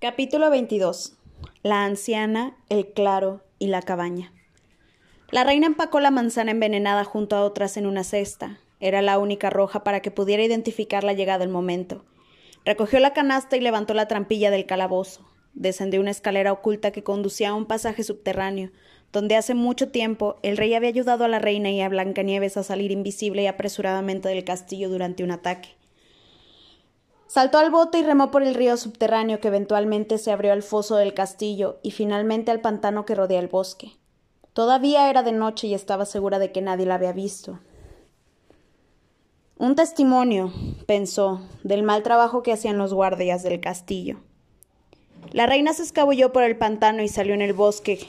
Capítulo 22. La anciana, el claro y la cabaña. La reina empacó la manzana envenenada junto a otras en una cesta. Era la única roja para que pudiera identificar la llegada del momento. Recogió la canasta y levantó la trampilla del calabozo. Descendió una escalera oculta que conducía a un pasaje subterráneo, donde hace mucho tiempo el rey había ayudado a la reina y a Blancanieves a salir invisible y apresuradamente del castillo durante un ataque. Saltó al bote y remó por el río subterráneo que eventualmente se abrió al foso del castillo y finalmente al pantano que rodea el bosque. Todavía era de noche y estaba segura de que nadie la había visto. Un testimonio, pensó, del mal trabajo que hacían los guardias del castillo. La reina se escabulló por el pantano y salió en el bosque,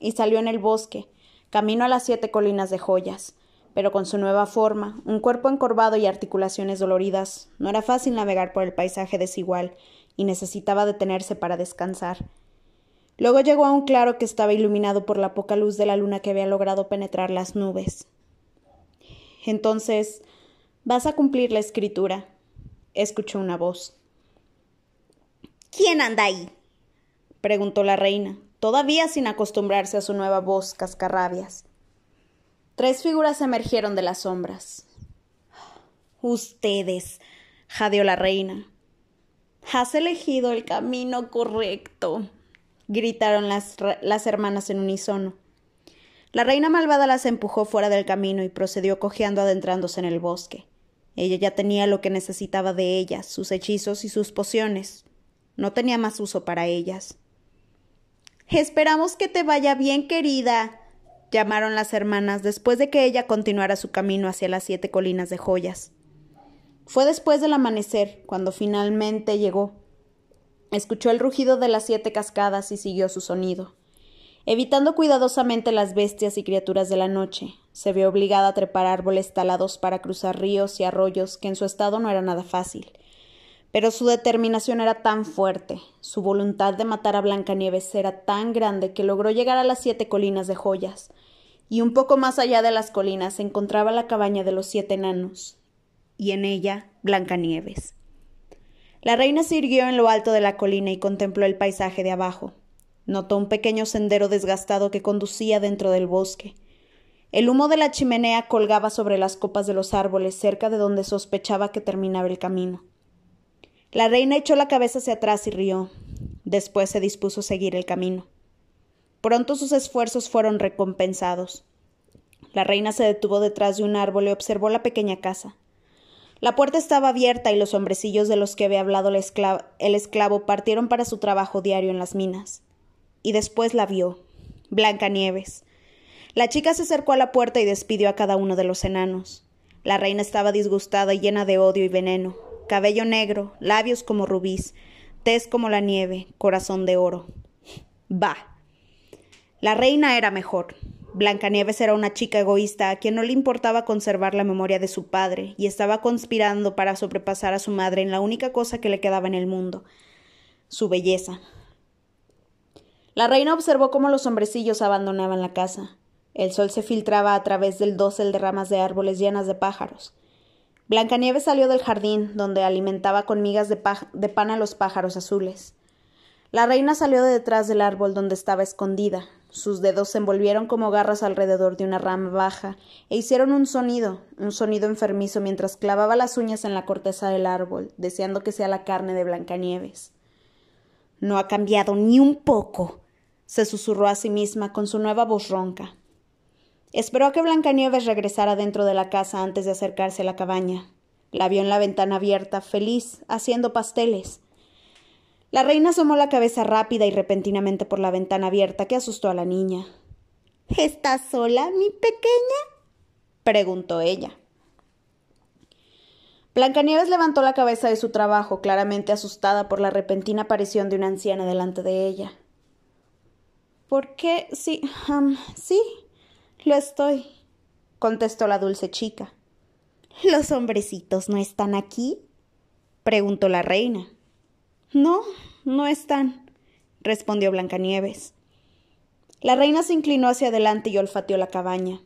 y salió en el bosque, camino a las siete colinas de joyas. Pero con su nueva forma, un cuerpo encorvado y articulaciones doloridas, no era fácil navegar por el paisaje desigual, y necesitaba detenerse para descansar. Luego llegó a un claro que estaba iluminado por la poca luz de la luna que había logrado penetrar las nubes. Entonces, vas a cumplir la escritura, escuchó una voz. ¿Quién anda ahí? preguntó la reina, todavía sin acostumbrarse a su nueva voz cascarrabias. Tres figuras emergieron de las sombras. Ustedes, jadeó la reina. Has elegido el camino correcto, gritaron las, las hermanas en unísono. La reina malvada las empujó fuera del camino y procedió cojeando adentrándose en el bosque. Ella ya tenía lo que necesitaba de ellas, sus hechizos y sus pociones. No tenía más uso para ellas. Esperamos que te vaya bien, querida, llamaron las hermanas después de que ella continuara su camino hacia las siete colinas de joyas. Fue después del amanecer, cuando finalmente llegó. Escuchó el rugido de las siete cascadas y siguió su sonido. Evitando cuidadosamente las bestias y criaturas de la noche, se vio obligada a trepar árboles talados para cruzar ríos y arroyos que en su estado no era nada fácil. Pero su determinación era tan fuerte, su voluntad de matar a Blancanieves era tan grande que logró llegar a las siete colinas de joyas, y un poco más allá de las colinas se encontraba la cabaña de los siete enanos, y en ella Blancanieves. La reina se irguió en lo alto de la colina y contempló el paisaje de abajo. Notó un pequeño sendero desgastado que conducía dentro del bosque. El humo de la chimenea colgaba sobre las copas de los árboles cerca de donde sospechaba que terminaba el camino. La reina echó la cabeza hacia atrás y rió. Después se dispuso a seguir el camino. Pronto sus esfuerzos fueron recompensados. La reina se detuvo detrás de un árbol y observó la pequeña casa. La puerta estaba abierta y los hombrecillos de los que había hablado el esclavo, partieron para su trabajo diario en las minas. Y después la vio. Blanca Nieves. La chica se acercó a la puerta y despidió a cada uno de los enanos. La reina estaba disgustada y llena de odio y veneno. Cabello negro, labios como rubíes, tez como la nieve, corazón de oro. Bah. La reina era mejor. Blancanieves era una chica egoísta a quien no le importaba conservar la memoria de su padre y estaba conspirando para sobrepasar a su madre en la única cosa que le quedaba en el mundo, su belleza. La reina observó cómo los hombrecillos abandonaban la casa. El sol se filtraba a través del dosel de ramas de árboles llenas de pájaros. Blancanieves salió del jardín, donde alimentaba con migas de, de pan a los pájaros azules. La reina salió de detrás del árbol donde estaba escondida, sus dedos se envolvieron como garras alrededor de una rama baja e hicieron un sonido, un sonido enfermizo mientras clavaba las uñas en la corteza del árbol, deseando que sea la carne de Blancanieves. No ha cambiado ni un poco, se susurró a sí misma con su nueva voz ronca. Esperó a que Blancanieves regresara dentro de la casa antes de acercarse a la cabaña. La vio en la ventana abierta, feliz, haciendo pasteles. La reina asomó la cabeza rápida y repentinamente por la ventana abierta que asustó a la niña. ¿Estás sola, mi pequeña? preguntó ella. Blancanieves levantó la cabeza de su trabajo, claramente asustada por la repentina aparición de una anciana delante de ella. ¿Por qué? Sí, sí, lo estoy, contestó la dulce chica. ¿Los hombrecitos no están aquí? preguntó la reina. No, no están, respondió Blancanieves. La reina se inclinó hacia adelante y olfateó la cabaña.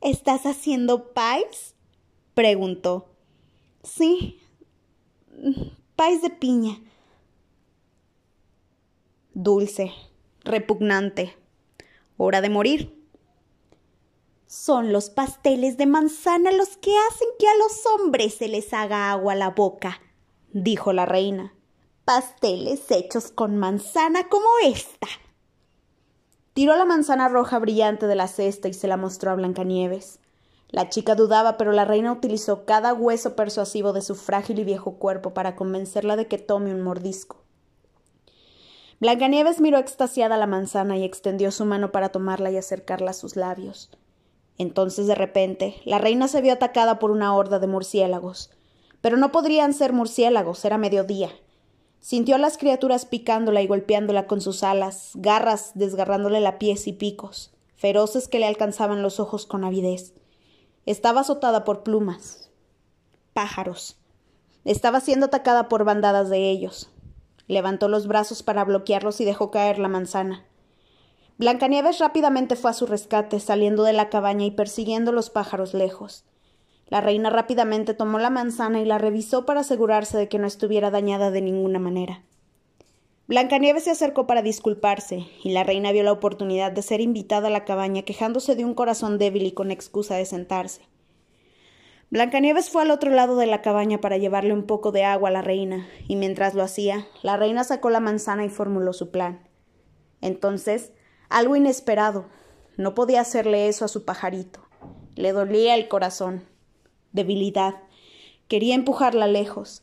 ¿Estás haciendo pais? preguntó. Sí, pais de piña. dulce, repugnante. Hora de morir. Son los pasteles de manzana los que hacen que a los hombres se les haga agua la boca, dijo la reina. Pasteles hechos con manzana como esta. Tiró la manzana roja brillante de la cesta y se la mostró a Blancanieves. La chica dudaba, pero la reina utilizó cada hueso persuasivo de su frágil y viejo cuerpo para convencerla de que tome un mordisco. Blancanieves miró extasiada la manzana y extendió su mano para tomarla y acercarla a sus labios. Entonces, de repente, la reina se vio atacada por una horda de murciélagos. Pero no podrían ser murciélagos, era mediodía. Sintió a las criaturas picándola y golpeándola con sus alas, garras desgarrándole la pies y picos, feroces que le alcanzaban los ojos con avidez. Estaba azotada por plumas. Pájaros. Estaba siendo atacada por bandadas de ellos. Levantó los brazos para bloquearlos y dejó caer la manzana. Blancanieves rápidamente fue a su rescate, saliendo de la cabaña y persiguiendo los pájaros lejos. La reina rápidamente tomó la manzana y la revisó para asegurarse de que no estuviera dañada de ninguna manera. Blancanieves se acercó para disculparse, y la reina vio la oportunidad de ser invitada a la cabaña quejándose de un corazón débil y con excusa de sentarse. Blancanieves fue al otro lado de la cabaña para llevarle un poco de agua a la reina, y mientras lo hacía, la reina sacó la manzana y formuló su plan. Entonces, algo inesperado. No podía hacerle eso a su pajarito. Le dolía el corazón. Debilidad. Quería empujarla lejos.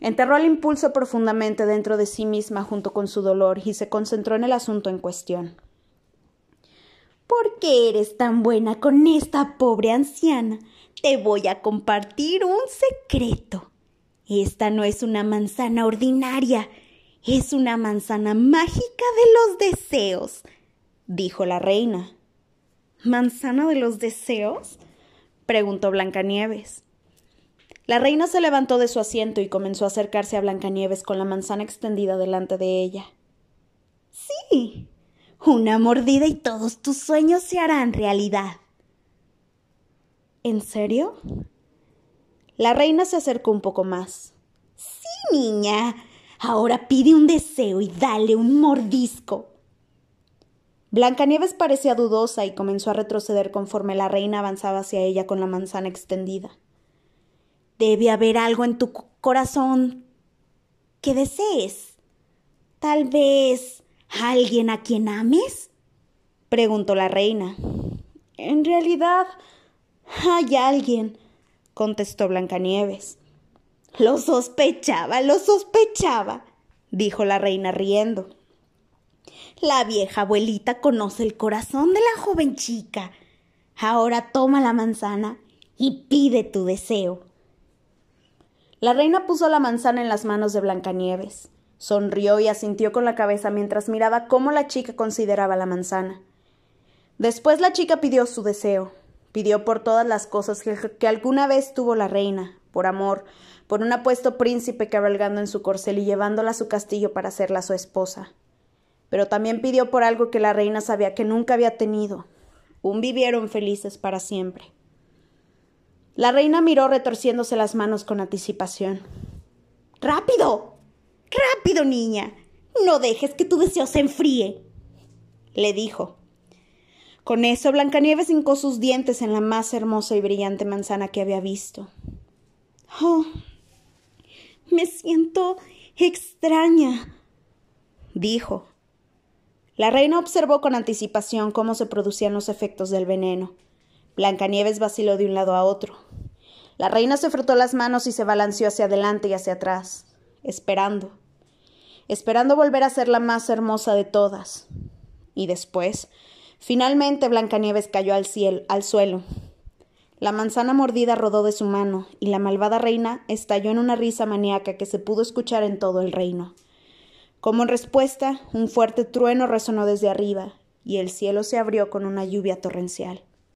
Enterró el impulso profundamente dentro de sí misma junto con su dolor y se concentró en el asunto en cuestión. ¿Por qué eres tan buena con esta pobre anciana? Te voy a compartir un secreto. Esta no es una manzana ordinaria, es una manzana mágica de los deseos, dijo la reina. ¿Manzana de los deseos? Preguntó Blancanieves. La reina se levantó de su asiento y comenzó a acercarse a Blancanieves con la manzana extendida delante de ella. Sí, una mordida y todos tus sueños se harán realidad. ¿En serio? La reina se acercó un poco más. Sí, niña. Ahora pide un deseo y dale un mordisco. Blancanieves parecía dudosa y comenzó a retroceder conforme la reina avanzaba hacia ella con la manzana extendida. Debe haber algo en tu corazón que desees. Tal vez alguien a quien ames, preguntó la reina. En realidad, hay alguien, contestó Blancanieves. Lo sospechaba, lo sospechaba, dijo la reina riendo. La vieja abuelita conoce el corazón de la joven chica. Ahora toma la manzana y pide tu deseo. La reina puso la manzana en las manos de Blancanieves. Sonrió y asintió con la cabeza mientras miraba cómo la chica consideraba la manzana. Después la chica pidió su deseo. Pidió por todas las cosas que, alguna vez tuvo la reina, por amor, por un apuesto príncipe cabalgando en su corcel y llevándola a su castillo para hacerla su esposa. Pero también pidió por algo que la reina sabía que nunca había tenido. Un vivieron felices para siempre. La reina miró retorciéndose las manos con anticipación. ¡Rápido! ¡Rápido, niña! No dejes que tu deseo se enfríe. le dijo. Con eso Blancanieves hincó sus dientes en la más hermosa y brillante manzana que había visto. Oh, me siento extraña, dijo. La reina observó con anticipación cómo se producían los efectos del veneno. Blancanieves vaciló de un lado a otro. La reina se frotó las manos y se balanceó hacia adelante y hacia atrás, esperando, esperando volver a ser la más hermosa de todas. Y después Finalmente Blancanieves cayó al, cielo, al suelo. La manzana mordida rodó de su mano, y la malvada reina estalló en una risa maníaca que se pudo escuchar en todo el reino. Como respuesta, un fuerte trueno resonó desde arriba, y el cielo se abrió con una lluvia torrencial.